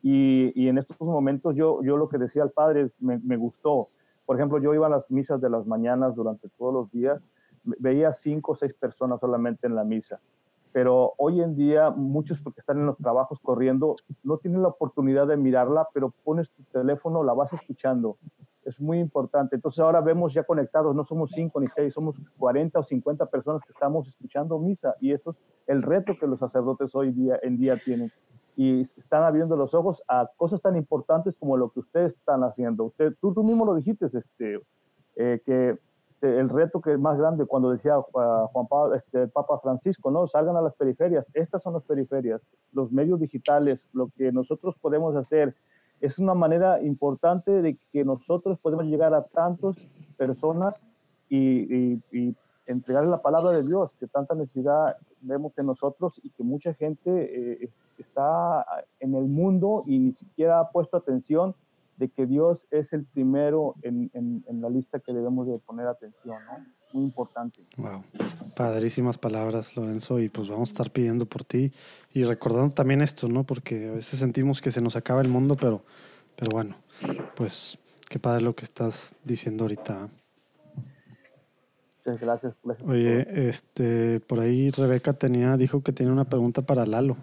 y, en estos momentos yo, yo lo que decía al padre me, me gustó. Por ejemplo, yo iba a las misas de las mañanas durante todos los días veía cinco o seis personas solamente en la misa. Pero hoy en día muchos porque están en los trabajos corriendo no tienen la oportunidad de mirarla, pero pones tu teléfono, la vas escuchando. Es muy importante. Entonces ahora vemos ya conectados, no somos cinco ni seis, somos 40 o 50 personas que estamos escuchando misa y eso es el reto que los sacerdotes hoy día en día tienen y están abriendo los ojos a cosas tan importantes como lo que ustedes están haciendo. Usted, tú, tú mismo lo dijiste, este, eh, que este, el reto que es más grande cuando decía uh, Juan Pablo, este, el Papa Francisco, ¿no? Salgan a las periferias. Estas son las periferias, los medios digitales, lo que nosotros podemos hacer. Es una manera importante de que nosotros podemos llegar a tantas personas y, y, entregar la palabra de Dios, que tanta necesidad vemos en nosotros y que mucha gente eh, está en el mundo y ni siquiera ha puesto atención de que Dios es el primero en, en, la lista que debemos de poner atención, ¿no? Muy importante. Wow, padrísimas palabras, Lorenzo, y pues vamos a estar pidiendo por ti y recordando también esto, ¿no? Porque a veces sentimos que se nos acaba el mundo, pero, pero bueno, pues qué padre lo que estás diciendo ahorita. Muchas gracias. Oye, este, por ahí Rebeca tenía, dijo que tenía una pregunta para Lalo.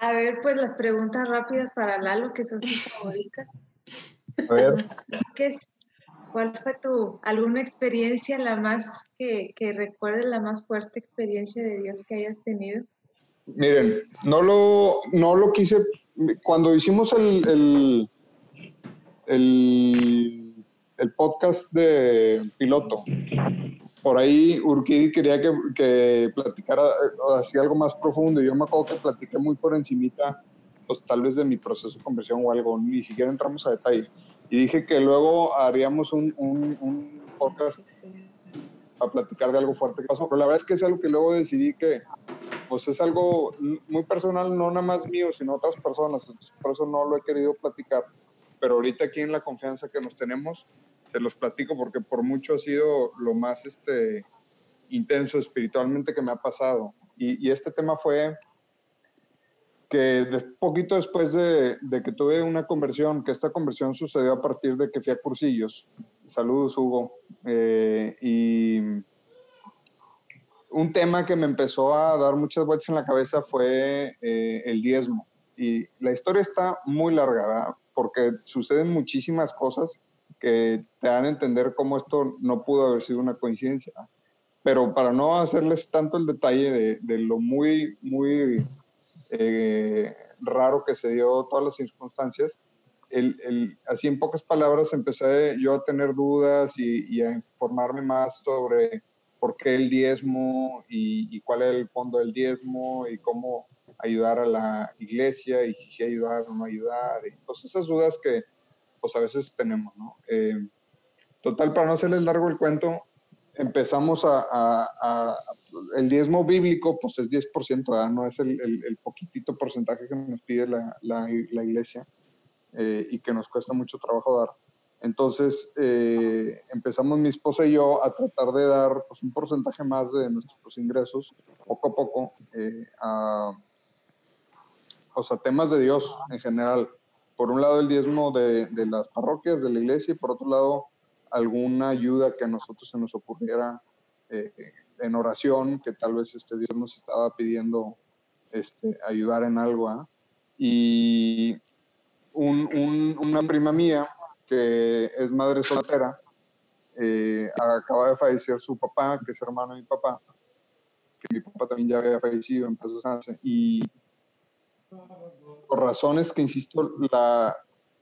A ver, pues las preguntas rápidas para Lalo, que son sus favoritas. A ver. ¿Cuál fue tu, alguna experiencia, la más que, que recuerdes, la más fuerte experiencia de Dios que hayas tenido? Miren, no lo, no lo quise, cuando hicimos el, el, el, el podcast de piloto, por ahí Urquidi quería que, que platicara eh, así algo más profundo. Yo me acuerdo que platiqué muy por encimita, pues tal vez de mi proceso de conversión o algo, ni siquiera entramos a detalle. Y dije que luego haríamos un, un, un podcast a platicar de algo fuerte que pasó. Pero la verdad es que es algo que luego decidí que pues es algo muy personal, no nada más mío, sino otras personas. por eso no lo he querido platicar. Pero ahorita aquí en la confianza que nos tenemos, se los platico porque por mucho ha sido lo más este, intenso espiritualmente que me ha pasado. Y, este tema fue que de, poquito después de, que tuve una conversión, que esta conversión sucedió a partir de que fui a cursillos. Saludos, Hugo. Eh, y un tema que me empezó a dar muchas vueltas en la cabeza fue eh, el diezmo. Y la historia está muy larga, porque suceden muchísimas cosas que te dan a entender cómo esto no pudo haber sido una coincidencia. Pero para no hacerles tanto el detalle de, de lo muy, muy eh, raro que se dio todas las circunstancias, el, el, así en pocas palabras empecé yo a tener dudas y, a informarme más sobre por qué el diezmo y, y, cuál es el fondo del diezmo y cómo ayudar a la iglesia y si sí ayudar o no ayudar. Entonces esas dudas que, pues a veces tenemos, ¿no? Eh, total, para no hacerles largo el cuento, empezamos a, el diezmo bíblico, pues es 10%, no es el, el, poquitito porcentaje que nos pide la, la, iglesia eh, y que nos cuesta mucho trabajo dar. Entonces eh, empezamos mi esposa y yo a tratar de dar pues, un porcentaje más de nuestros ingresos, poco a poco, a, o sea, temas de Dios en general por un lado el diezmo de, de, las parroquias, de la iglesia, y por otro lado alguna ayuda que a nosotros se nos ocurriera eh, en oración, que tal vez este Dios nos estaba pidiendo este, ayudar en algo. ¿ah? Y un, un, una prima mía, que es madre soltera, eh, acaba de fallecer su papá, que es hermano de mi papá, que mi papá también ya había fallecido en y por razones que, insisto, la,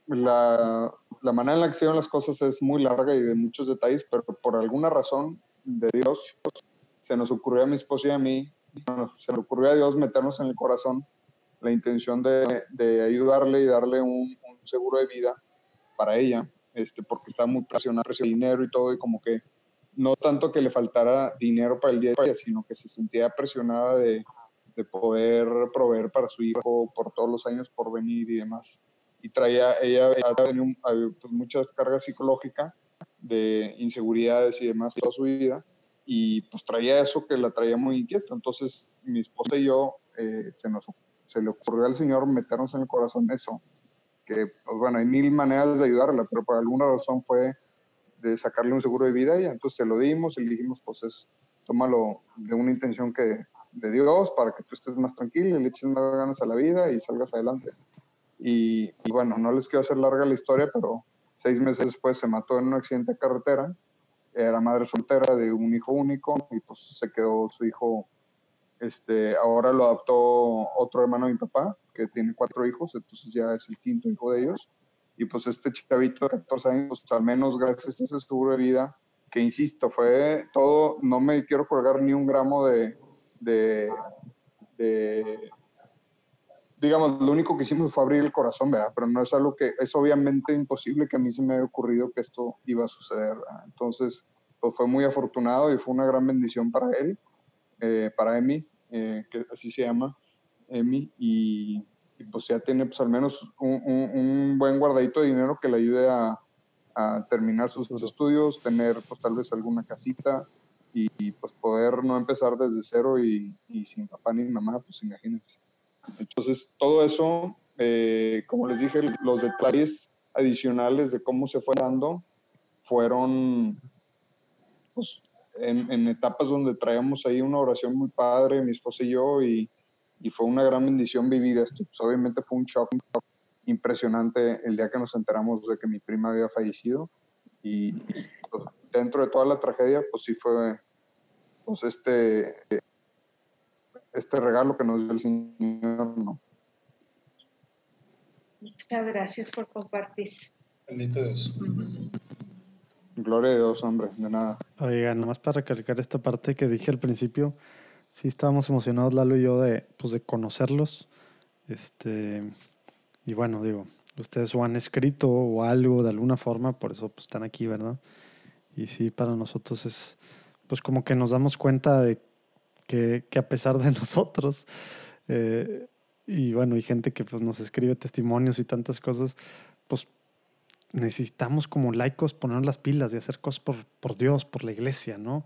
la, la, manera en la que se las cosas es muy larga y de muchos detalles, pero por alguna razón de Dios se nos ocurrió a mi esposa y a mí, se le ocurrió a Dios meternos en el corazón la intención de, de ayudarle y darle un, seguro de vida para ella, este, porque estaba muy presionada, de dinero y todo, y como que no tanto que le faltara dinero para el día de hoy, sino que se sentía presionada de, de poder proveer para su hijo por todos los años por venir y demás. Y traía, ella tenía pues, muchas cargas psicológicas de inseguridades y demás toda su vida, y pues traía eso que la traía muy inquieta. Entonces mi esposa y yo eh, se, nos, se le ocurrió al Señor meternos en el corazón eso, que pues bueno, hay mil maneras de ayudarla, pero por alguna razón fue de sacarle un seguro de vida y entonces se lo dimos y le dijimos, pues es, tómalo de una intención que, de Dios para que tú estés más tranquilo y le eches más ganas a la vida y salgas adelante. Y, bueno, no les quiero hacer larga la historia, pero seis meses después se mató en un accidente de carretera. Era madre soltera de un hijo único y pues se quedó su hijo. Este, ahora lo adoptó otro hermano de mi papá, que tiene cuatro hijos, entonces ya es el quinto hijo de ellos. Y pues este chavito de 14 años, pues, al menos gracias a ese seguro de vida, que insisto, fue todo, no me quiero colgar ni un gramo de, de, digamos, lo único que hicimos fue abrir el corazón, ¿verdad? Pero no es algo que es obviamente imposible que a mí se me haya ocurrido que esto iba a suceder. Entonces, pues fue muy afortunado y fue una gran bendición para él, eh, para Emi, eh, que así se llama. Emi, y, pues ya tiene pues al menos un, buen guardadito de dinero que le ayude a, terminar sus, estudios, tener pues tal vez alguna casita y, pues poder no empezar desde cero y, sin papá ni mamá, pues imagínense. Entonces todo eso, eh, como les dije, los detalles adicionales de cómo se fue dando fueron pues, en, etapas donde traíamos ahí una oración muy padre, mi esposa y yo, y, y fue una gran bendición vivir esto. Pues obviamente fue un shock, impresionante el día que nos enteramos de que mi prima había fallecido y, pues, dentro de toda la tragedia, pues sí fue pues este, este regalo que nos dio el Señor, ¿no? Muchas gracias por compartir. Bendito Dios. Gloria a Dios, hombre, de nada. Oiga, nomás para recalcar esta parte que dije al principio, sí estábamos emocionados Lalo y yo de, pues, de conocerlos. Este, y bueno, digo, ustedes o han escrito o algo de alguna forma, por eso pues, están aquí, ¿verdad? Y sí, para nosotros es, pues como que nos damos cuenta de que, que a pesar de <laughs> nosotros, eh, y bueno, hay gente que pues nos escribe testimonios y tantas cosas, pues necesitamos como laicos poner las pilas y hacer cosas por, por Dios, por la iglesia, ¿no?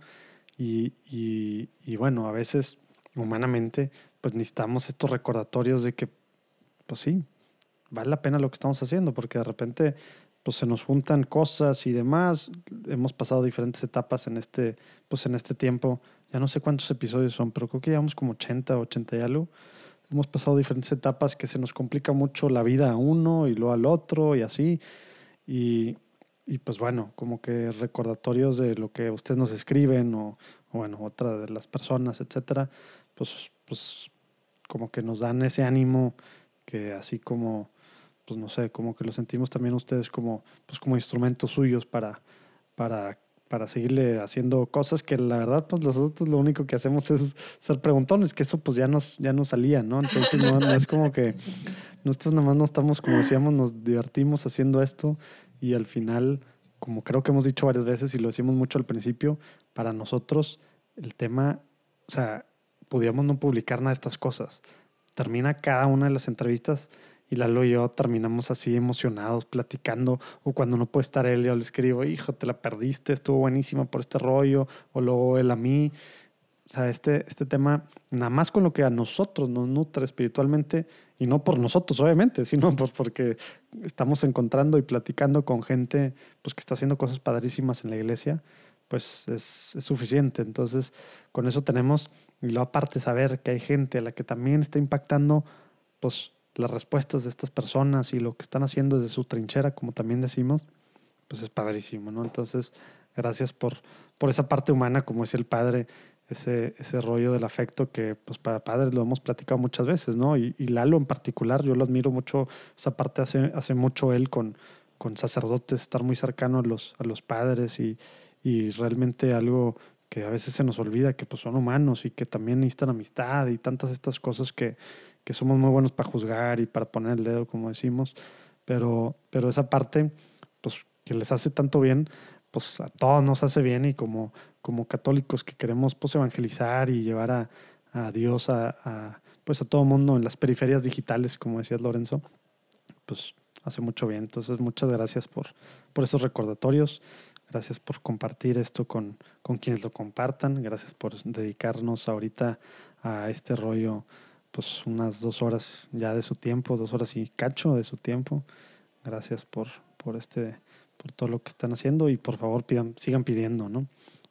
Y, y, y, bueno, a veces humanamente pues necesitamos estos recordatorios de que, pues sí, vale la pena lo que estamos haciendo, porque de repente pues se nos juntan cosas y demás. Hemos pasado diferentes etapas en este, pues en este tiempo. Ya no sé cuántos episodios son, pero creo que llevamos como 80, 80 y algo. Hemos pasado diferentes etapas que se nos complica mucho la vida a uno y luego al otro y así. Y, y pues bueno, como que recordatorios de lo que ustedes nos escriben o, bueno, otra de las personas, etcétera, pues, pues como que nos dan ese ánimo que así como pues no sé, como que lo sentimos también ustedes como, pues como instrumentos suyos para, para, para seguirle haciendo cosas que la verdad, pues nosotros lo único que hacemos es ser preguntones, que eso pues ya nos, ya nos salía, ¿no? Entonces no, no es como que nosotros nada más no estamos, como decíamos, nos divertimos haciendo esto y al final, como creo que hemos dicho varias veces y lo decimos mucho al principio, para nosotros el tema, o sea, podíamos no publicar nada de estas cosas. Termina cada una de las entrevistas y Lalo y yo terminamos así emocionados, platicando, o cuando no puede estar él, yo le escribo, hijo, te la perdiste, estuvo buenísima por este rollo, o luego él a mí. O sea, este, este tema, nada más con lo que a nosotros nos nutre espiritualmente, y no por nosotros, obviamente, sino <laughs> pues porque estamos encontrando y platicando con gente pues, que está haciendo cosas padrísimas en la iglesia, pues es, es suficiente. Entonces, con eso tenemos, y luego aparte saber que hay gente a la que también está impactando, pues las respuestas de estas personas y lo que están haciendo desde su trinchera, como también decimos, pues es padrísimo, ¿no? Entonces, gracias por, por esa parte humana, como es el padre, ese, ese rollo del afecto que, pues para padres lo hemos platicado muchas veces, ¿no? Y, Lalo en particular, yo lo admiro mucho, esa parte hace, hace mucho él con, con sacerdotes, estar muy cercano a los, a los padres y, y realmente algo que a veces se nos olvida que pues son humanos y que también necesitan amistad y tantas estas cosas que, que somos muy buenos para juzgar y para poner el dedo, como decimos, pero, pero esa parte, pues que les hace tanto bien, pues a todos nos hace bien y como, como católicos que queremos pues evangelizar y llevar a, a Dios a, a, pues a todo mundo en las periferias digitales, como decía Lorenzo, pues hace mucho bien. Entonces, muchas gracias por, por esos recordatorios. Gracias por compartir esto con, con quienes lo compartan. Gracias por dedicarnos ahorita a este rollo pues unas dos horas ya de su tiempo, dos horas y cacho de su tiempo. Gracias por, por este, por todo lo que están haciendo y por favor pidan, sigan pidiendo, ¿no?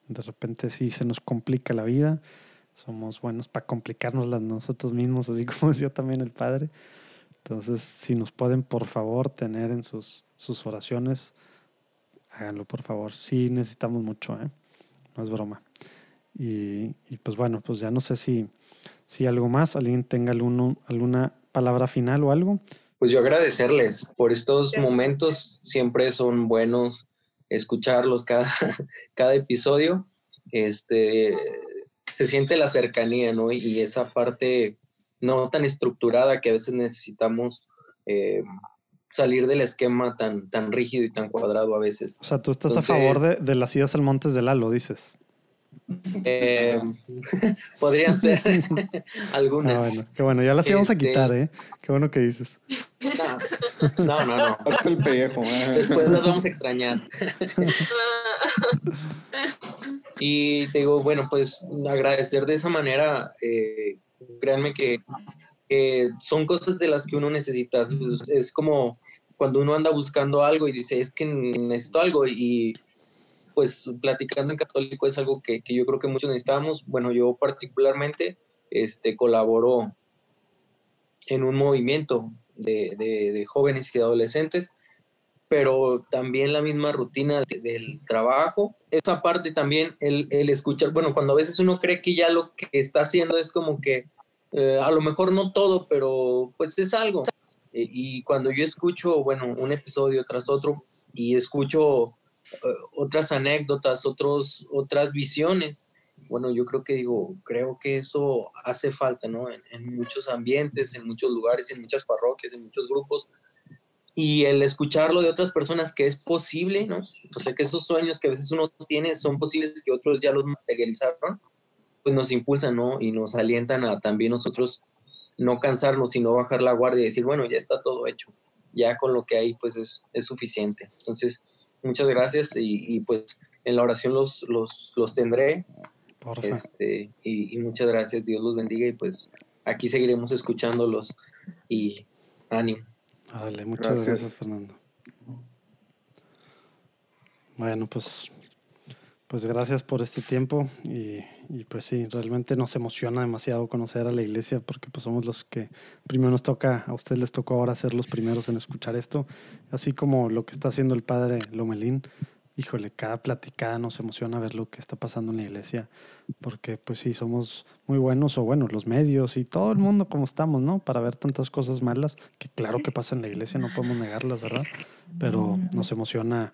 De repente sí se nos complica la vida, somos buenos para complicarnos nosotros mismos, así <laughs> como decía también el Padre. Entonces, si nos pueden por favor tener en sus, sus oraciones, háganlo por favor. Sí necesitamos mucho, ¿eh? No es broma. Y, y pues bueno, pues ya no sé si si algo más, alguien tenga alguna palabra final o algo. Pues yo agradecerles por estos momentos, siempre son buenos escucharlos cada, <laughs> cada episodio. Este, se siente la cercanía, ¿no? Y esa parte no tan estructurada que a veces necesitamos eh, salir del esquema tan, tan rígido y tan cuadrado a veces. O sea, tú estás a favor de, de, las idas al Montes del Lalo, dices. Eh, <laughs> podrían ser <laughs> algunas. Ah, bueno, qué bueno, ya las íbamos a este, quitar, ¿eh? Qué bueno que dices. No, no, no. <laughs> el pellejo. ¿eh? Después nos vamos a extrañar. y te digo, bueno, pues agradecer de esa manera, eh, créanme que, son cosas de las que uno necesita. Es, como cuando uno anda buscando algo y dice, es que necesito algo y pues platicando en católico es algo que, yo creo que muchos necesitamos. Bueno, yo particularmente este, colaboro en un movimiento de, jóvenes y adolescentes, pero también la misma rutina del trabajo. Esa parte también, el, el, escuchar, bueno, cuando a veces uno cree que ya lo que está haciendo es como que, eh, a lo mejor no todo, pero pues es algo. Eh, y cuando yo escucho, bueno, un episodio tras otro y escucho otras anécdotas, otros, otras visiones, bueno, yo creo que digo, creo que eso hace falta, ¿no? En, muchos ambientes, en muchos lugares, en muchas parroquias, en muchos grupos. Y el escucharlo de otras personas que es posible, ¿no? O sea, que esos sueños que a veces uno tiene son posibles, que otros ya los materializaron, pues nos impulsan, ¿no? Y nos alientan a también nosotros no cansarnos, sino bajar la guardia y decir, bueno, ya está todo hecho. Ya con lo que hay, pues es, es suficiente. Entonces, muchas gracias y, y, pues en la oración los, los, los tendré este, y, muchas gracias, Dios los bendiga y pues aquí seguiremos escuchándolos y ánimo. muchas gracias. Fernando. Bueno, pues, pues gracias por este tiempo y, y, pues sí, realmente nos emociona demasiado conocer a la iglesia porque pues somos los que primero nos toca, a ustedes les tocó ahora ser los primeros en escuchar esto, así como lo que está haciendo el padre Lomelín híjole, cada platicada nos emociona ver lo que está pasando en la iglesia, porque pues sí, somos muy buenos, o bueno, los medios y todo el mundo como estamos, ¿no? Para ver tantas cosas malas, que claro que pasa en la iglesia, no podemos negarlas, ¿verdad? Pero nos emociona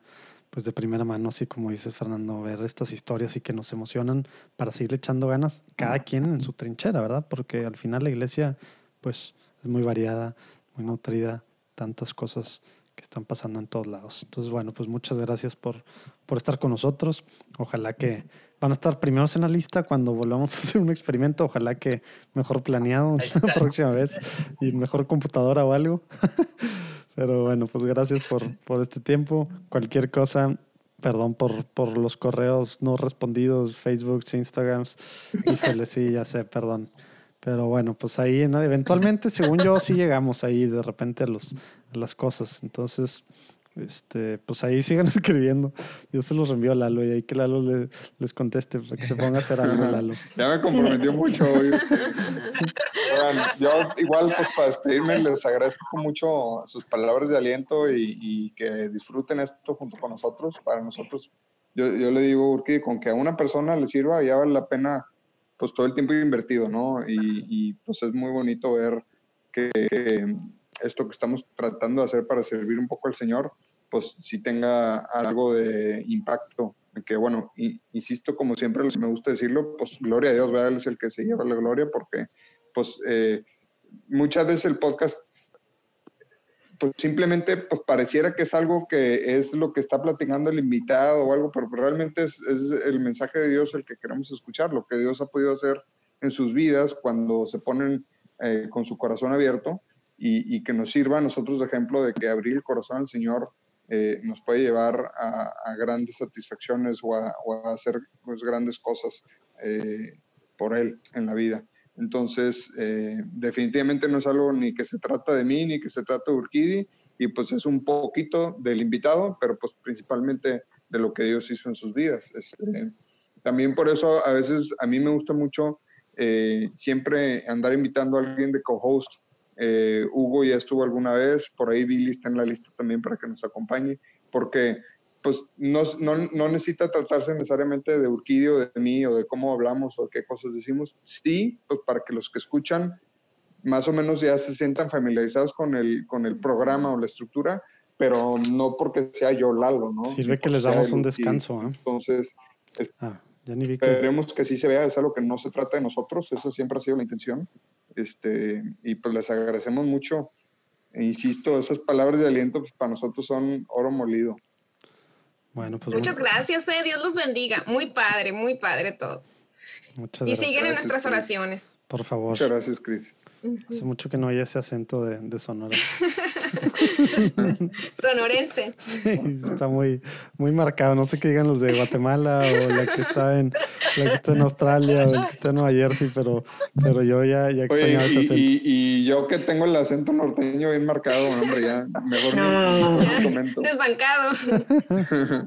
pues de primera mano, así como dice Fernando, ver estas historias y que nos emocionan para seguir echando ganas, cada quien en su trinchera, ¿verdad? Porque al final la iglesia, pues, es muy variada, muy nutrida, tantas cosas que están pasando en todos lados. Entonces, bueno, pues muchas gracias por, por estar con nosotros. Ojalá que van a estar primeros en la lista cuando volvamos a hacer un experimento. Ojalá que mejor planeado <laughs> la próxima vez y mejor computadora o algo. <laughs> Pero bueno, pues gracias por, por este tiempo. Cualquier cosa, perdón por, por los correos no respondidos, Facebook, Instagrams. Híjole, sí, ya sé, perdón. Pero bueno, pues ahí eventualmente, según yo, sí llegamos ahí de repente a, los, a las cosas. Entonces, este, pues ahí sigan <laughs> escribiendo. Yo se los reenvío a Lalo y ahí que Lalo les conteste para que se ponga a hacer algo Lalo. Ya me comprometió mucho hoy. <laughs> yo igual pues para despedirme les agradezco mucho sus palabras de aliento y, que disfruten esto junto con nosotros. Para nosotros, yo, yo le digo, que con que a una persona le sirva ya vale la pena pues todo el tiempo invertido, ¿no? Y, pues es muy bonito ver que esto que estamos tratando de hacer para servir un poco al Señor, pues sí tenga algo de impacto. Que bueno, insisto, como siempre me gusta decirlo, pues gloria a Dios, ¿verdad? Él es el que se lleva la gloria porque pues eh, muchas veces el podcast pues simplemente pues pareciera que es algo que es lo que está platicando el invitado o algo, pero realmente es, el mensaje de Dios el que queremos escuchar, lo que Dios ha podido hacer en sus vidas cuando se ponen eh, con su corazón abierto y, que nos sirva a nosotros de ejemplo de que abrir el corazón al Señor eh, nos puede llevar a, grandes satisfacciones o a, hacer pues, grandes cosas eh, por Él en la vida. Entonces, eh, definitivamente no es algo ni que se trata de mí, ni que se trata de Urquidi, y pues es un poquito del invitado, pero pues principalmente de lo que Dios hizo en sus vidas. Este, también por eso a veces a mí me gusta mucho eh, siempre andar invitando a alguien de co-host. Eh, Hugo ya estuvo alguna vez, por ahí Billy está en la lista también para que nos acompañe, porque pues no, no, no, necesita tratarse necesariamente de Urquidio, de mí o de cómo hablamos o qué cosas decimos. Sí, pues para que los que escuchan más o menos ya se sientan familiarizados con el, con el programa o la estructura, pero no porque sea yo Lalo, ¿no? Sirve que les damos un descanso. ¿eh? Entonces, ah, ya ni esperemos que sí se vea, es algo que no se trata de nosotros, esa siempre ha sido la intención. Este, y pues les agradecemos mucho. E insisto, esas palabras de aliento pues, para nosotros son oro molido. Bueno, pues. Muchas gracias, eh. Dios los bendiga. Muy padre, muy padre todo. Muchas y siguen en nuestras oraciones. Por favor. Muchas gracias, Cris. Hace mucho que no hay ese acento de, de Sonora. <laughs> Sonorense. Sí, está muy, muy marcado. No sé qué digan los de Guatemala o la que está en, la que está en Australia o el que está en Nueva Jersey, pero, pero yo ya, ya extrañaba ese acento. Y, y, yo que tengo el acento norteño bien marcado, hombre, ya mejor no, no, comento. Desbancado. <laughs>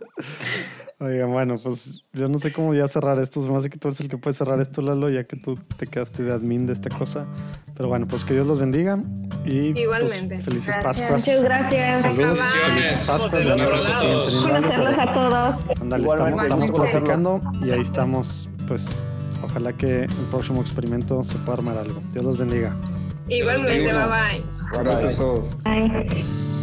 Oigan, bueno, pues yo no sé cómo ya cerrar esto. Se me hace que tú eres el que puede cerrar esto, Lalo, ya que tú te quedaste de admin de esta cosa. Pero bueno, pues que Dios los bendiga. Y pues, Igualmente. felices Pascuas. Muchas gracias. Saludos. Felices Pascuas. Ya no sé si siguen teniendo algo, a todos. Ándale, estamos, estamos platicando y ahí estamos. Pues ojalá que el próximo experimento se pueda armar algo. Dios los bendiga. Igualmente, bye bye. Gracias a todos. Bye.